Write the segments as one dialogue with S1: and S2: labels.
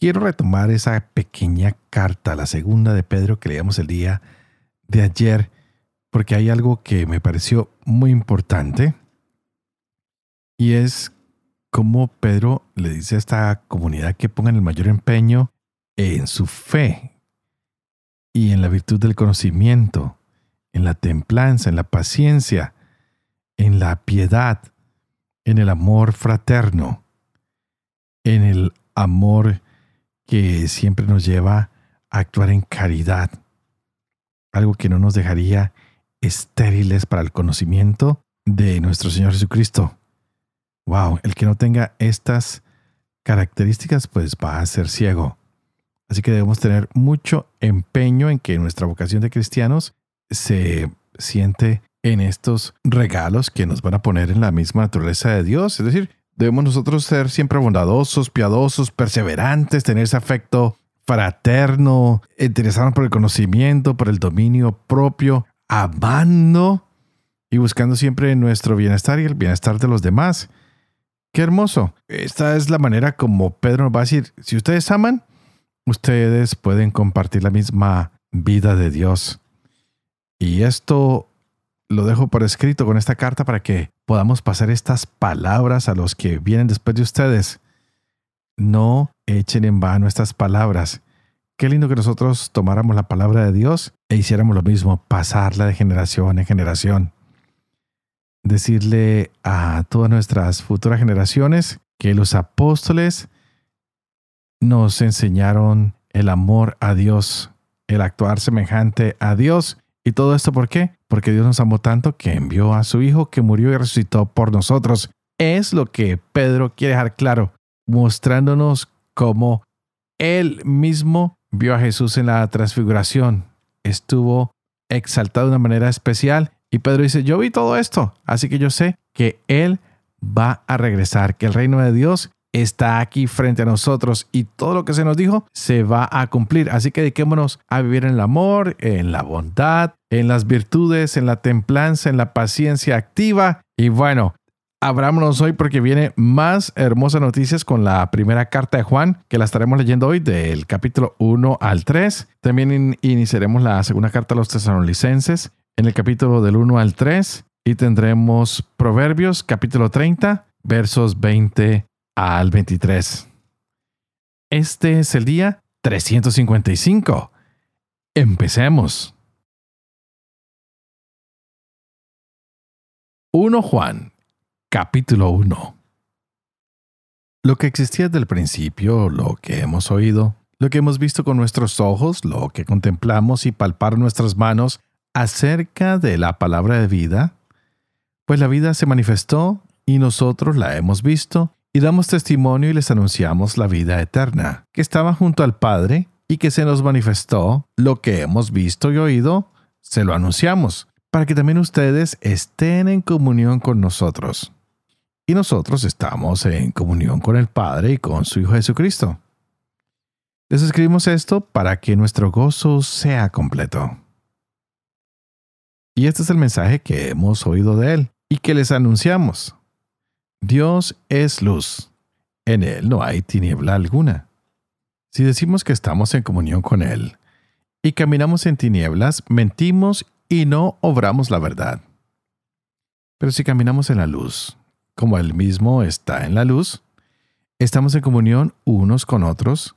S1: Quiero retomar esa pequeña carta, la segunda de Pedro que leíamos el día de ayer, porque hay algo que me pareció muy importante y es cómo Pedro le dice a esta comunidad que pongan el mayor empeño en su fe y en la virtud del conocimiento, en la templanza, en la paciencia, en la piedad, en el amor fraterno, en el amor que siempre nos lleva a actuar en caridad, algo que no nos dejaría estériles para el conocimiento de nuestro Señor Jesucristo. Wow, el que no tenga estas características pues va a ser ciego. Así que debemos tener mucho empeño en que nuestra vocación de cristianos se siente en estos regalos que nos van a poner en la misma naturaleza de Dios. Es decir, debemos nosotros ser siempre bondadosos, piadosos, perseverantes, tener ese afecto fraterno, interesarnos por el conocimiento, por el dominio propio, amando y buscando siempre nuestro bienestar y el bienestar de los demás. Qué hermoso. Esta es la manera como Pedro nos va a decir, si ustedes aman, ustedes pueden compartir la misma vida de Dios. Y esto lo dejo por escrito con esta carta para que podamos pasar estas palabras a los que vienen después de ustedes. No echen en vano estas palabras. Qué lindo que nosotros tomáramos la palabra de Dios e hiciéramos lo mismo, pasarla de generación en generación. Decirle a todas nuestras futuras generaciones que los apóstoles nos enseñaron el amor a Dios, el actuar semejante a Dios ¿Y todo esto por qué? Porque Dios nos amó tanto que envió a su Hijo que murió y resucitó por nosotros. Es lo que Pedro quiere dejar claro, mostrándonos cómo Él mismo vio a Jesús en la transfiguración. Estuvo exaltado de una manera especial. Y Pedro dice, yo vi todo esto, así que yo sé que Él va a regresar, que el reino de Dios está aquí frente a nosotros y todo lo que se nos dijo se va a cumplir. Así que dediquémonos a vivir en el amor, en la bondad, en las virtudes, en la templanza, en la paciencia activa. Y bueno, abrámonos hoy porque viene más hermosas noticias con la primera carta de Juan, que la estaremos leyendo hoy del capítulo 1 al 3. También iniciaremos la segunda carta a los tesalonicenses en el capítulo del 1 al 3 y tendremos Proverbios capítulo 30 versos 20 al 23. Este es el día 355. Empecemos. 1 Juan, capítulo 1. Lo que existía desde el principio, lo que hemos oído, lo que hemos visto con nuestros ojos, lo que contemplamos y palpar nuestras manos acerca de la palabra de vida, pues la vida se manifestó y nosotros la hemos visto y damos testimonio y les anunciamos la vida eterna, que estaba junto al Padre y que se nos manifestó, lo que hemos visto y oído, se lo anunciamos, para que también ustedes estén en comunión con nosotros. Y nosotros estamos en comunión con el Padre y con su Hijo Jesucristo. Les escribimos esto para que nuestro gozo sea completo. Y este es el mensaje que hemos oído de Él y que les anunciamos Dios es luz. En Él no hay tiniebla alguna. Si decimos que estamos en comunión con Él y caminamos en tinieblas, mentimos y no obramos la verdad. Pero si caminamos en la luz, como Él mismo está en la luz, estamos en comunión unos con otros,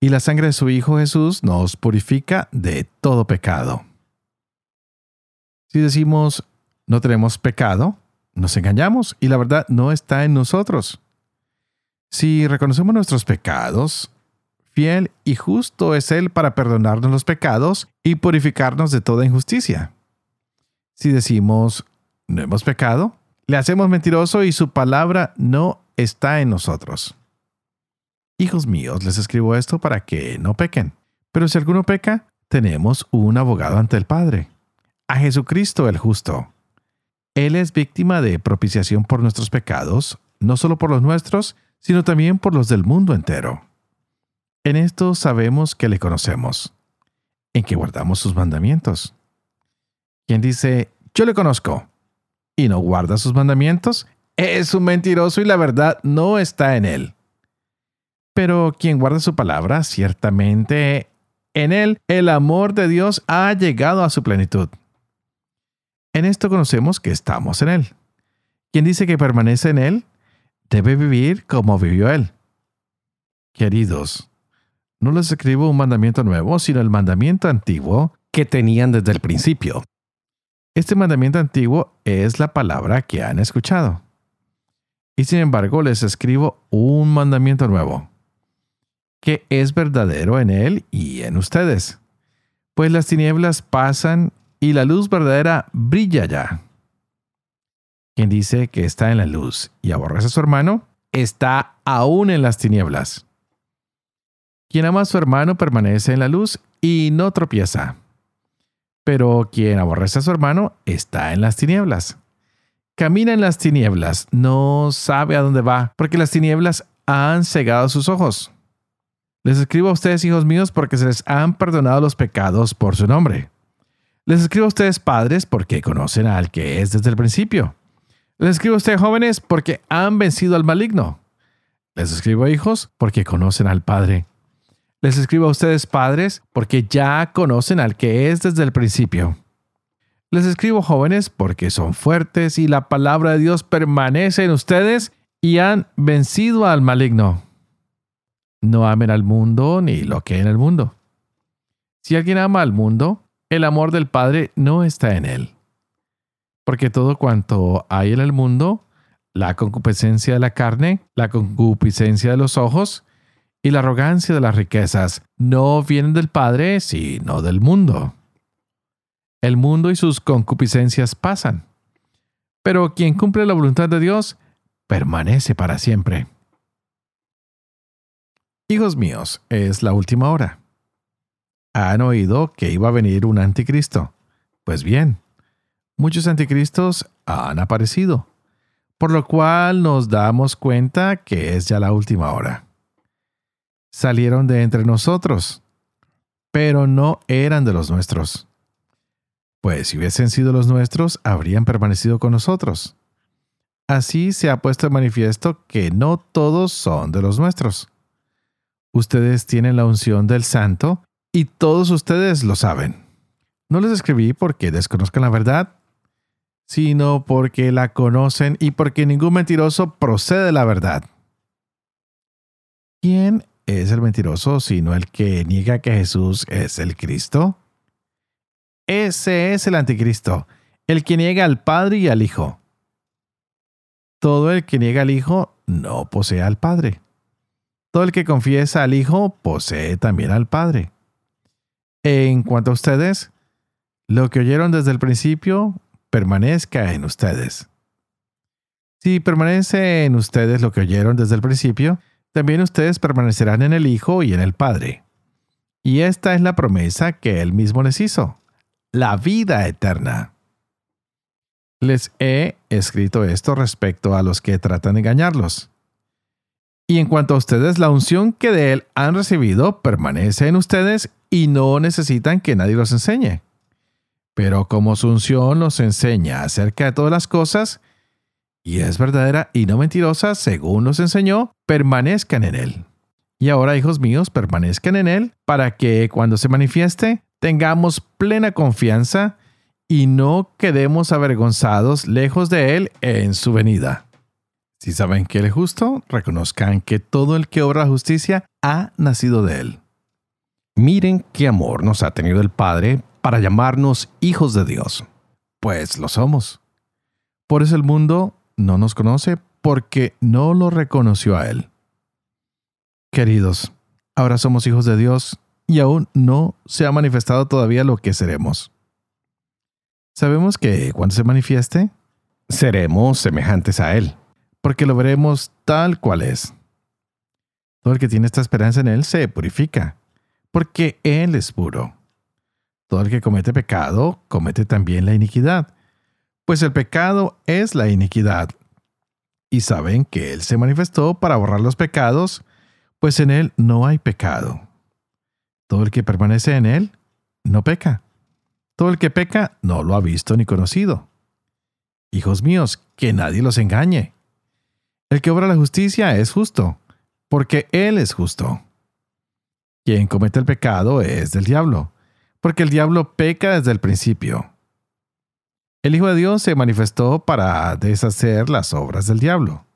S1: y la sangre de su Hijo Jesús nos purifica de todo pecado. Si decimos no tenemos pecado, nos engañamos y la verdad no está en nosotros. Si reconocemos nuestros pecados, fiel y justo es Él para perdonarnos los pecados y purificarnos de toda injusticia. Si decimos, no hemos pecado, le hacemos mentiroso y su palabra no está en nosotros. Hijos míos, les escribo esto para que no pequen. Pero si alguno peca, tenemos un abogado ante el Padre, a Jesucristo el justo. Él es víctima de propiciación por nuestros pecados, no solo por los nuestros, sino también por los del mundo entero. En esto sabemos que le conocemos, en que guardamos sus mandamientos. Quien dice, yo le conozco, y no guarda sus mandamientos, es un mentiroso y la verdad no está en él. Pero quien guarda su palabra, ciertamente en él el amor de Dios ha llegado a su plenitud. En esto conocemos que estamos en él. Quien dice que permanece en él, debe vivir como vivió él. Queridos, no les escribo un mandamiento nuevo, sino el mandamiento antiguo que tenían desde el principio. Este mandamiento antiguo es la palabra que han escuchado. Y sin embargo les escribo un mandamiento nuevo que es verdadero en Él y en ustedes. Pues las tinieblas pasan y la luz verdadera brilla ya. Quien dice que está en la luz y aborrece a su hermano, está aún en las tinieblas. Quien ama a su hermano permanece en la luz y no tropieza. Pero quien aborrece a su hermano está en las tinieblas. Camina en las tinieblas, no sabe a dónde va, porque las tinieblas han cegado sus ojos. Les escribo a ustedes, hijos míos, porque se les han perdonado los pecados por su nombre. Les escribo a ustedes, padres, porque conocen al que es desde el principio. Les escribo a ustedes, jóvenes, porque han vencido al maligno. Les escribo, hijos, porque conocen al Padre. Les escribo a ustedes, padres, porque ya conocen al que es desde el principio. Les escribo, jóvenes, porque son fuertes y la palabra de Dios permanece en ustedes y han vencido al maligno. No amen al mundo ni lo que en el mundo. Si alguien ama al mundo, el amor del Padre no está en él. Porque todo cuanto hay en el mundo, la concupiscencia de la carne, la concupiscencia de los ojos y la arrogancia de las riquezas, no vienen del Padre, sino del mundo. El mundo y sus concupiscencias pasan, pero quien cumple la voluntad de Dios permanece para siempre. Hijos míos, es la última hora. ¿Han oído que iba a venir un anticristo? Pues bien, muchos anticristos han aparecido, por lo cual nos damos cuenta que es ya la última hora. Salieron de entre nosotros, pero no eran de los nuestros. Pues si hubiesen sido los nuestros, habrían permanecido con nosotros. Así se ha puesto en manifiesto que no todos son de los nuestros. Ustedes tienen la unción del santo y todos ustedes lo saben. No les escribí porque desconozcan la verdad, sino porque la conocen y porque ningún mentiroso procede de la verdad. ¿Quién es el mentiroso sino el que niega que Jesús es el Cristo? Ese es el anticristo, el que niega al Padre y al Hijo. Todo el que niega al Hijo no posee al Padre. Todo el que confiesa al Hijo posee también al Padre. En cuanto a ustedes, lo que oyeron desde el principio permanezca en ustedes. Si permanece en ustedes lo que oyeron desde el principio, también ustedes permanecerán en el Hijo y en el Padre. Y esta es la promesa que Él mismo les hizo, la vida eterna. Les he escrito esto respecto a los que tratan de engañarlos. Y en cuanto a ustedes, la unción que de Él han recibido permanece en ustedes y no necesitan que nadie los enseñe. Pero como su unción los enseña acerca de todas las cosas, y es verdadera y no mentirosa, según nos enseñó, permanezcan en Él. Y ahora, hijos míos, permanezcan en Él para que cuando se manifieste tengamos plena confianza y no quedemos avergonzados lejos de Él en su venida. Si saben que Él es justo, reconozcan que todo el que obra justicia ha nacido de Él. Miren qué amor nos ha tenido el Padre para llamarnos hijos de Dios. Pues lo somos. Por eso el mundo no nos conoce porque no lo reconoció a Él. Queridos, ahora somos hijos de Dios y aún no se ha manifestado todavía lo que seremos. Sabemos que cuando se manifieste, seremos semejantes a Él porque lo veremos tal cual es. Todo el que tiene esta esperanza en Él se purifica, porque Él es puro. Todo el que comete pecado comete también la iniquidad, pues el pecado es la iniquidad. Y saben que Él se manifestó para borrar los pecados, pues en Él no hay pecado. Todo el que permanece en Él no peca. Todo el que peca no lo ha visto ni conocido. Hijos míos, que nadie los engañe. El que obra la justicia es justo, porque Él es justo. Quien comete el pecado es del diablo, porque el diablo peca desde el principio. El Hijo de Dios se manifestó para deshacer las obras del diablo.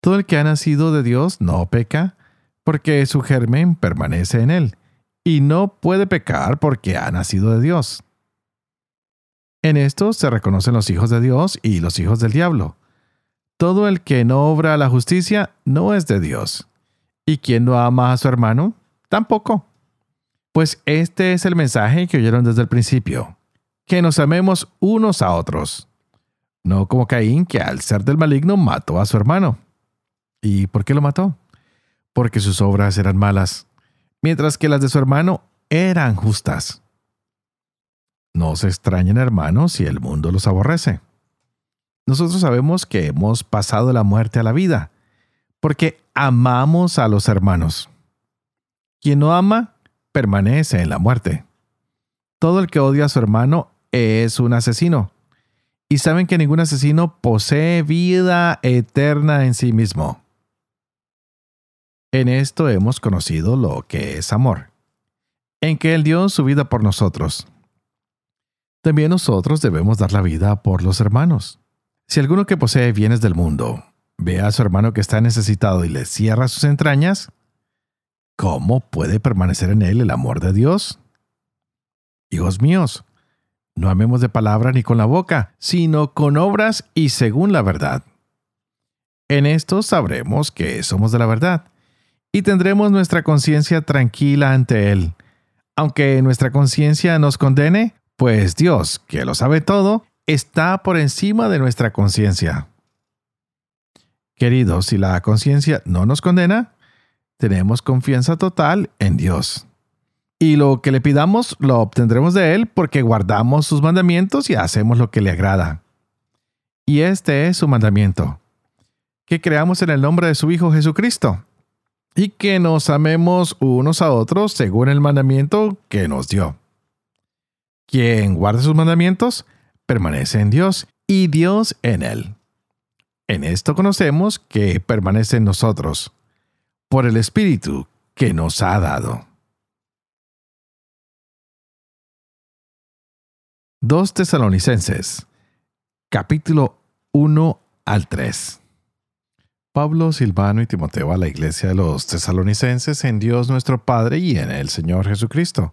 S1: Todo el que ha nacido de Dios no peca, porque su germen permanece en él, y no puede pecar porque ha nacido de Dios. En esto se reconocen los hijos de Dios y los hijos del diablo. Todo el que no obra la justicia no es de Dios. Y quien no ama a su hermano, tampoco. Pues este es el mensaje que oyeron desde el principio, que nos amemos unos a otros. No como Caín, que al ser del maligno mató a su hermano. ¿Y por qué lo mató? Porque sus obras eran malas, mientras que las de su hermano eran justas. No se extrañen, hermanos, si el mundo los aborrece. Nosotros sabemos que hemos pasado la muerte a la vida, porque amamos a los hermanos. Quien no ama, permanece en la muerte. Todo el que odia a su hermano es un asesino. Y saben que ningún asesino posee vida eterna en sí mismo. En esto hemos conocido lo que es amor, en que Él dio su vida por nosotros. También nosotros debemos dar la vida por los hermanos. Si alguno que posee bienes del mundo ve a su hermano que está necesitado y le cierra sus entrañas, ¿cómo puede permanecer en él el amor de Dios? Hijos míos, no amemos de palabra ni con la boca, sino con obras y según la verdad. En esto sabremos que somos de la verdad y tendremos nuestra conciencia tranquila ante Él. Aunque nuestra conciencia nos condene, pues Dios, que lo sabe todo, está por encima de nuestra conciencia. Queridos, si la conciencia no nos condena, tenemos confianza total en Dios. Y lo que le pidamos lo obtendremos de Él porque guardamos sus mandamientos y hacemos lo que le agrada. Y este es su mandamiento, que creamos en el nombre de su Hijo Jesucristo y que nos amemos unos a otros según el mandamiento que nos dio. Quien guarda sus mandamientos, permanece en Dios y Dios en él. En esto conocemos que permanece en nosotros, por el Espíritu que nos ha dado. 2 Tesalonicenses, capítulo 1 al 3. Pablo, Silvano y Timoteo a la iglesia de los tesalonicenses en Dios nuestro Padre y en el Señor Jesucristo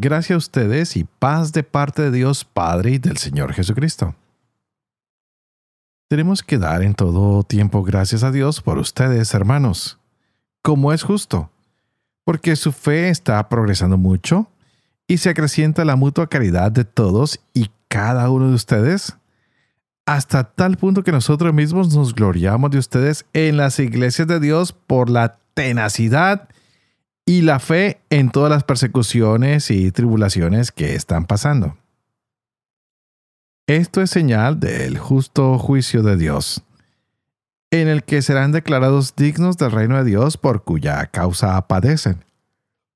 S1: Gracias a ustedes y paz de parte de Dios Padre y del Señor Jesucristo. Tenemos que dar en todo tiempo gracias a Dios por ustedes, hermanos, como es justo, porque su fe está progresando mucho y se acrecienta la mutua caridad de todos y cada uno de ustedes, hasta tal punto que nosotros mismos nos gloriamos de ustedes en las iglesias de Dios por la tenacidad y la fe en todas las persecuciones y tribulaciones que están pasando. Esto es señal del justo juicio de Dios, en el que serán declarados dignos del reino de Dios por cuya causa padecen.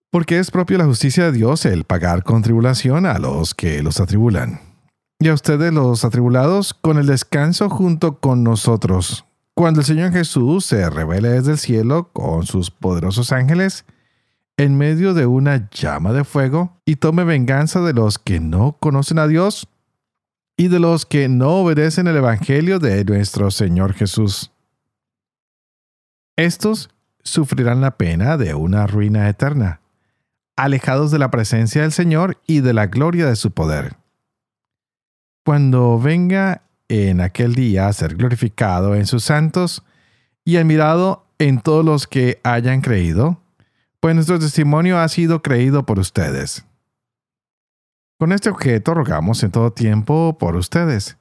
S1: Porque es propio la justicia de Dios el pagar con tribulación a los que los atribulan. Y a ustedes los atribulados con el descanso junto con nosotros, cuando el Señor Jesús se revele desde el cielo con sus poderosos ángeles en medio de una llama de fuego y tome venganza de los que no conocen a Dios y de los que no obedecen el Evangelio de nuestro Señor Jesús. Estos sufrirán la pena de una ruina eterna, alejados de la presencia del Señor y de la gloria de su poder. Cuando venga en aquel día a ser glorificado en sus santos y admirado en todos los que hayan creído, pues nuestro testimonio ha sido creído por ustedes. Con este objeto rogamos en todo tiempo por ustedes,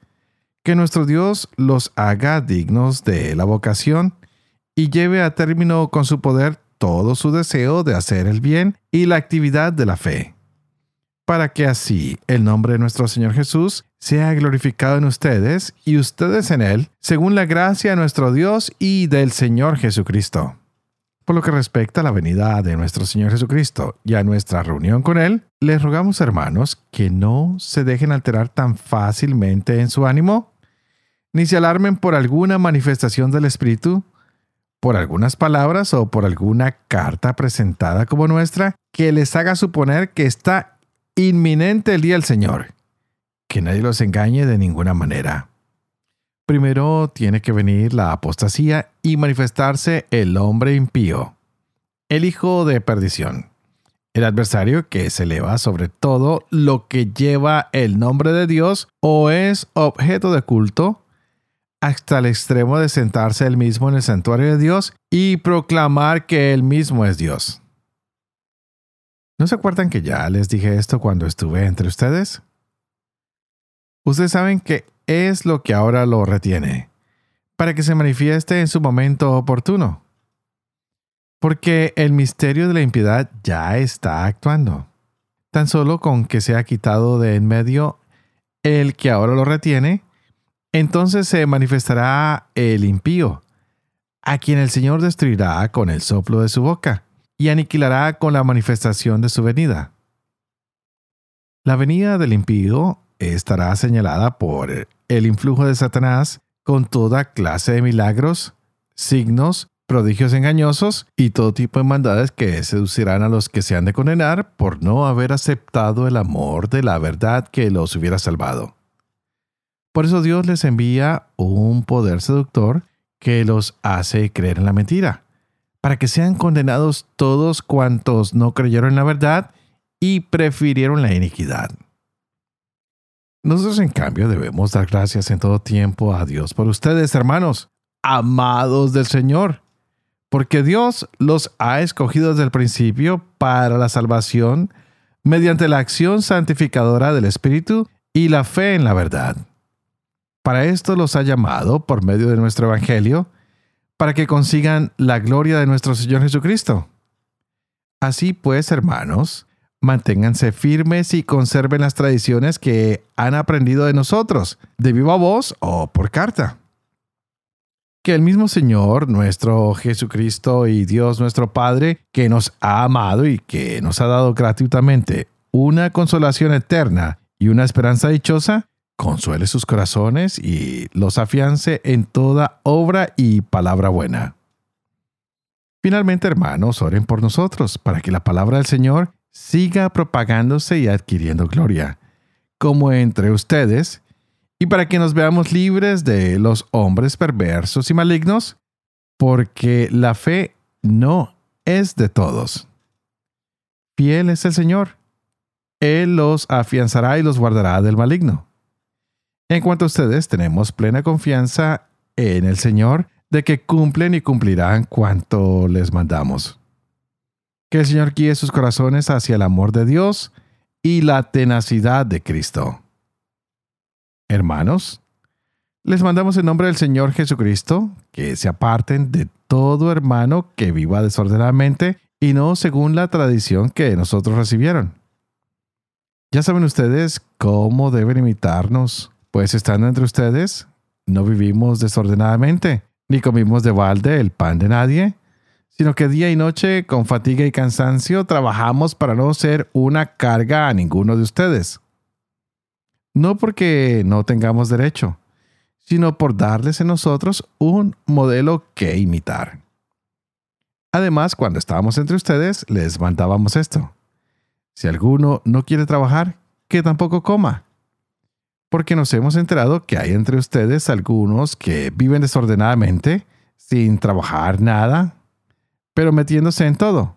S1: que nuestro Dios los haga dignos de la vocación y lleve a término con su poder todo su deseo de hacer el bien y la actividad de la fe, para que así el nombre de nuestro Señor Jesús sea glorificado en ustedes y ustedes en Él, según la gracia de nuestro Dios y del Señor Jesucristo. Por lo que respecta a la venida de nuestro Señor Jesucristo y a nuestra reunión con Él, les rogamos hermanos que no se dejen alterar tan fácilmente en su ánimo, ni se alarmen por alguna manifestación del Espíritu, por algunas palabras o por alguna carta presentada como nuestra que les haga suponer que está inminente el día del Señor. Que nadie los engañe de ninguna manera. Primero tiene que venir la apostasía y manifestarse el hombre impío, el hijo de perdición, el adversario que se eleva sobre todo lo que lleva el nombre de Dios o es objeto de culto hasta el extremo de sentarse él mismo en el santuario de Dios y proclamar que él mismo es Dios. ¿No se acuerdan que ya les dije esto cuando estuve entre ustedes? Ustedes saben que es lo que ahora lo retiene, para que se manifieste en su momento oportuno. Porque el misterio de la impiedad ya está actuando. Tan solo con que se ha quitado de en medio el que ahora lo retiene, entonces se manifestará el impío, a quien el Señor destruirá con el soplo de su boca y aniquilará con la manifestación de su venida. La venida del impío estará señalada por el influjo de Satanás con toda clase de milagros, signos, prodigios engañosos y todo tipo de maldades que seducirán a los que se han de condenar por no haber aceptado el amor de la verdad que los hubiera salvado. Por eso Dios les envía un poder seductor que los hace creer en la mentira, para que sean condenados todos cuantos no creyeron en la verdad y prefirieron la iniquidad. Nosotros en cambio debemos dar gracias en todo tiempo a Dios por ustedes, hermanos, amados del Señor, porque Dios los ha escogido desde el principio para la salvación mediante la acción santificadora del Espíritu y la fe en la verdad. Para esto los ha llamado por medio de nuestro Evangelio, para que consigan la gloria de nuestro Señor Jesucristo. Así pues, hermanos, manténganse firmes y conserven las tradiciones que han aprendido de nosotros, de viva voz o por carta. Que el mismo Señor, nuestro Jesucristo y Dios nuestro Padre, que nos ha amado y que nos ha dado gratuitamente una consolación eterna y una esperanza dichosa, consuele sus corazones y los afiance en toda obra y palabra buena. Finalmente, hermanos, oren por nosotros para que la palabra del Señor siga propagándose y adquiriendo gloria, como entre ustedes, y para que nos veamos libres de los hombres perversos y malignos, porque la fe no es de todos. Fiel es el Señor. Él los afianzará y los guardará del maligno. En cuanto a ustedes, tenemos plena confianza en el Señor de que cumplen y cumplirán cuanto les mandamos. Que el Señor guíe sus corazones hacia el amor de Dios y la tenacidad de Cristo. Hermanos, les mandamos en nombre del Señor Jesucristo que se aparten de todo hermano que viva desordenadamente y no según la tradición que nosotros recibieron. Ya saben ustedes cómo deben imitarnos pues estando entre ustedes, no vivimos desordenadamente, ni comimos de balde el pan de nadie, sino que día y noche, con fatiga y cansancio, trabajamos para no ser una carga a ninguno de ustedes. No porque no tengamos derecho, sino por darles en nosotros un modelo que imitar. Además, cuando estábamos entre ustedes, les mandábamos esto. Si alguno no quiere trabajar, que tampoco coma porque nos hemos enterado que hay entre ustedes algunos que viven desordenadamente, sin trabajar nada, pero metiéndose en todo.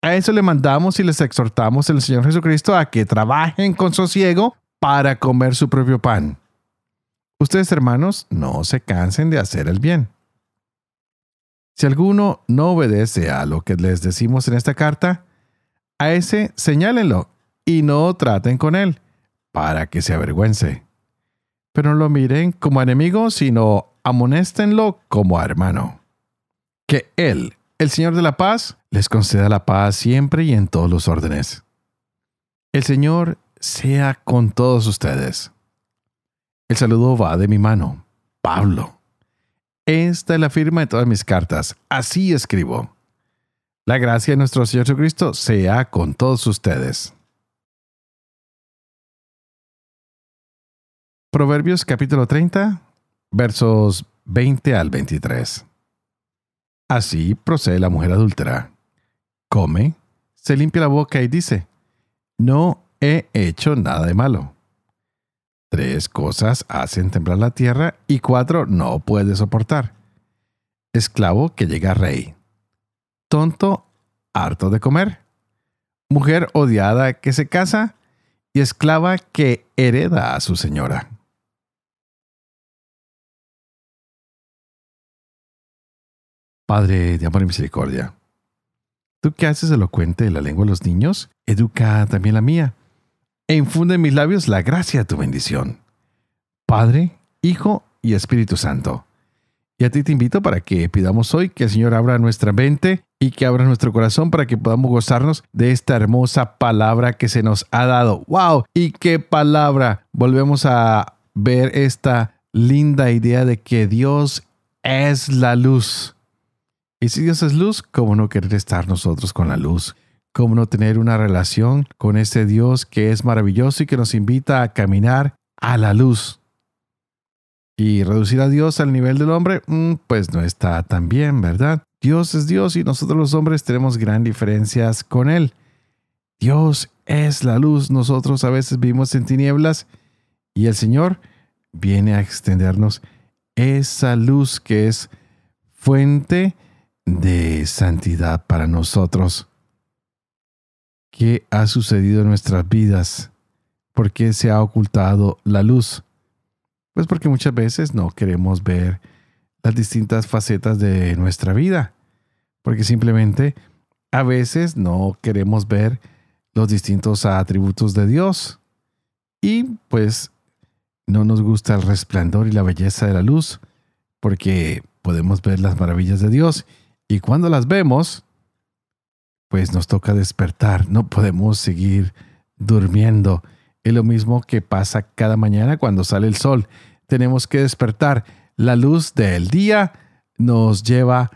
S1: A eso le mandamos y les exhortamos el Señor Jesucristo a que trabajen con sosiego para comer su propio pan. Ustedes, hermanos, no se cansen de hacer el bien. Si alguno no obedece a lo que les decimos en esta carta, a ese señálenlo y no traten con él para que se avergüence. Pero no lo miren como enemigo, sino amonéstenlo como hermano. Que Él, el Señor de la paz, les conceda la paz siempre y en todos los órdenes. El Señor sea con todos ustedes. El saludo va de mi mano, Pablo. Esta es la firma de todas mis cartas. Así escribo. La gracia de nuestro Señor Jesucristo sea con todos ustedes. Proverbios capítulo 30, versos 20 al 23. Así procede la mujer adúltera. Come, se limpia la boca y dice, no he hecho nada de malo. Tres cosas hacen temblar la tierra y cuatro no puede soportar. Esclavo que llega rey. Tonto, harto de comer. Mujer odiada que se casa y esclava que hereda a su señora. Padre de amor y misericordia, tú que haces elocuente la lengua de los niños, educa también la mía, e infunde en mis labios la gracia de tu bendición. Padre, Hijo y Espíritu Santo. Y a ti te invito para que pidamos hoy que el Señor abra nuestra mente y que abra nuestro corazón para que podamos gozarnos de esta hermosa palabra que se nos ha dado. ¡Wow! ¿Y qué palabra? Volvemos a ver esta linda idea de que Dios es la luz. Y si Dios es luz, ¿cómo no querer estar nosotros con la luz? ¿Cómo no tener una relación con ese Dios que es maravilloso y que nos invita a caminar a la luz? Y reducir a Dios al nivel del hombre, mm, pues no está tan bien, ¿verdad? Dios es Dios y nosotros los hombres tenemos gran diferencias con Él. Dios es la luz, nosotros a veces vivimos en tinieblas y el Señor viene a extendernos esa luz que es fuente de santidad para nosotros. ¿Qué ha sucedido en nuestras vidas? ¿Por qué se ha ocultado la luz? Pues porque muchas veces no queremos ver las distintas facetas de nuestra vida, porque simplemente a veces no queremos ver los distintos atributos de Dios y pues no nos gusta el resplandor y la belleza de la luz, porque podemos ver las maravillas de Dios y cuando las vemos, pues nos toca despertar, no podemos seguir durmiendo. Es lo mismo que pasa cada mañana cuando sale el sol. Tenemos que despertar. La luz del día nos lleva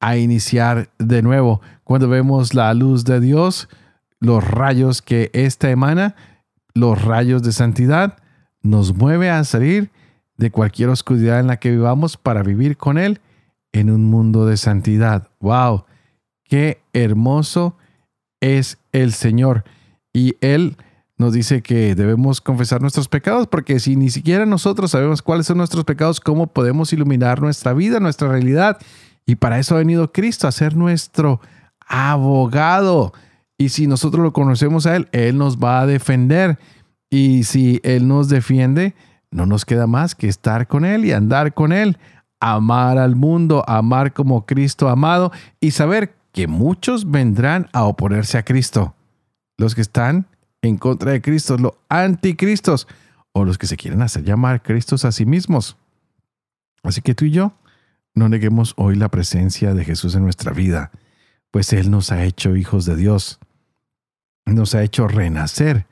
S1: a iniciar de nuevo. Cuando vemos la luz de Dios, los rayos que ésta emana, los rayos de santidad, nos mueve a salir de cualquier oscuridad en la que vivamos para vivir con Él en un mundo de santidad. ¡Wow! ¡Qué hermoso es el Señor! Y Él nos dice que debemos confesar nuestros pecados, porque si ni siquiera nosotros sabemos cuáles son nuestros pecados, ¿cómo podemos iluminar nuestra vida, nuestra realidad? Y para eso ha venido Cristo, a ser nuestro abogado. Y si nosotros lo conocemos a Él, Él nos va a defender. Y si Él nos defiende, no nos queda más que estar con Él y andar con Él amar al mundo, amar como Cristo amado y saber que muchos vendrán a oponerse a Cristo. Los que están en contra de Cristo, los anticristos o los que se quieren hacer llamar Cristos a sí mismos. Así que tú y yo no neguemos hoy la presencia de Jesús en nuestra vida, pues Él nos ha hecho hijos de Dios, nos ha hecho renacer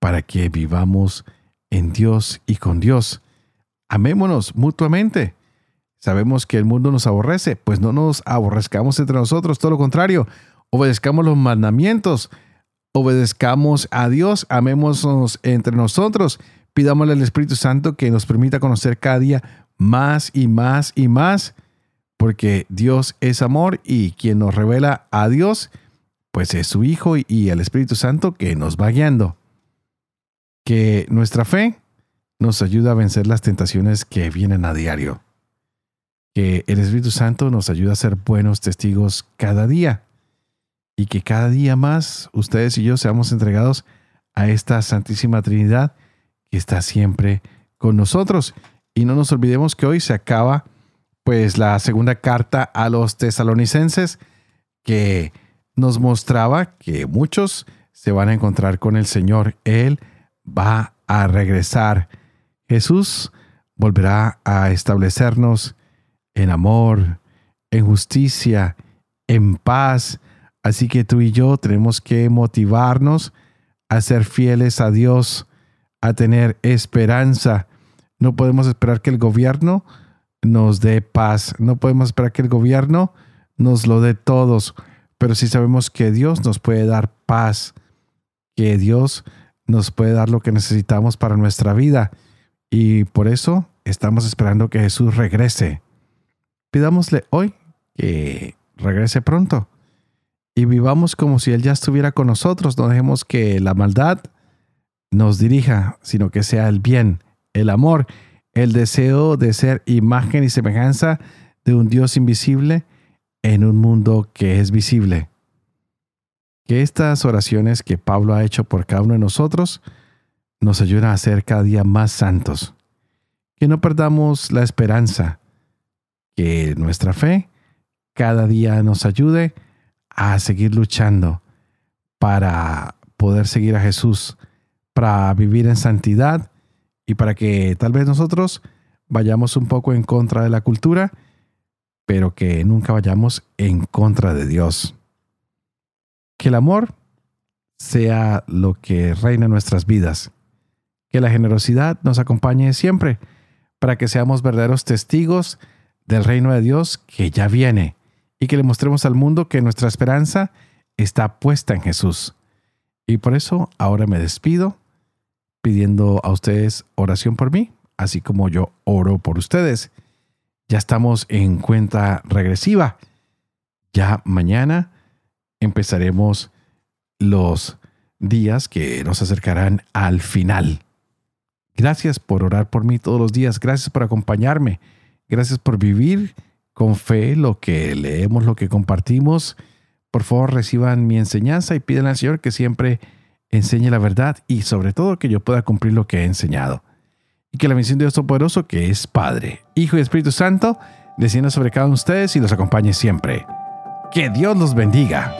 S1: para que vivamos en Dios y con Dios. Amémonos mutuamente Sabemos que el mundo nos aborrece, pues no nos aborrezcamos entre nosotros, todo lo contrario, obedezcamos los mandamientos, obedezcamos a Dios, amémonos entre nosotros, pidámosle al Espíritu Santo que nos permita conocer cada día más y más y más, porque Dios es amor y quien nos revela a Dios, pues es su Hijo y el Espíritu Santo que nos va guiando. Que nuestra fe nos ayude a vencer las tentaciones que vienen a diario que el Espíritu Santo nos ayuda a ser buenos testigos cada día y que cada día más ustedes y yo seamos entregados a esta Santísima Trinidad que está siempre con nosotros. Y no nos olvidemos que hoy se acaba pues la segunda carta a los tesalonicenses que nos mostraba que muchos se van a encontrar con el Señor. Él va a regresar. Jesús volverá a establecernos en amor, en justicia, en paz. Así que tú y yo tenemos que motivarnos a ser fieles a Dios, a tener esperanza. No podemos esperar que el gobierno nos dé paz. No podemos esperar que el gobierno nos lo dé todos. Pero sí sabemos que Dios nos puede dar paz, que Dios nos puede dar lo que necesitamos para nuestra vida. Y por eso estamos esperando que Jesús regrese. Pidámosle hoy que regrese pronto y vivamos como si Él ya estuviera con nosotros. No dejemos que la maldad nos dirija, sino que sea el bien, el amor, el deseo de ser imagen y semejanza de un Dios invisible en un mundo que es visible. Que estas oraciones que Pablo ha hecho por cada uno de nosotros nos ayuden a ser cada día más santos. Que no perdamos la esperanza. Que nuestra fe cada día nos ayude a seguir luchando para poder seguir a Jesús, para vivir en santidad y para que tal vez nosotros vayamos un poco en contra de la cultura, pero que nunca vayamos en contra de Dios. Que el amor sea lo que reina en nuestras vidas. Que la generosidad nos acompañe siempre para que seamos verdaderos testigos del reino de Dios que ya viene y que le mostremos al mundo que nuestra esperanza está puesta en Jesús. Y por eso ahora me despido pidiendo a ustedes oración por mí, así como yo oro por ustedes. Ya estamos en cuenta regresiva. Ya mañana empezaremos los días que nos acercarán al final. Gracias por orar por mí todos los días. Gracias por acompañarme. Gracias por vivir con fe lo que leemos, lo que compartimos. Por favor, reciban mi enseñanza y piden al Señor que siempre enseñe la verdad y sobre todo que yo pueda cumplir lo que he enseñado. Y que la misión de Dios Todopoderoso, que es Padre, Hijo y Espíritu Santo, descienda sobre cada uno de ustedes y los acompañe siempre. Que Dios los bendiga.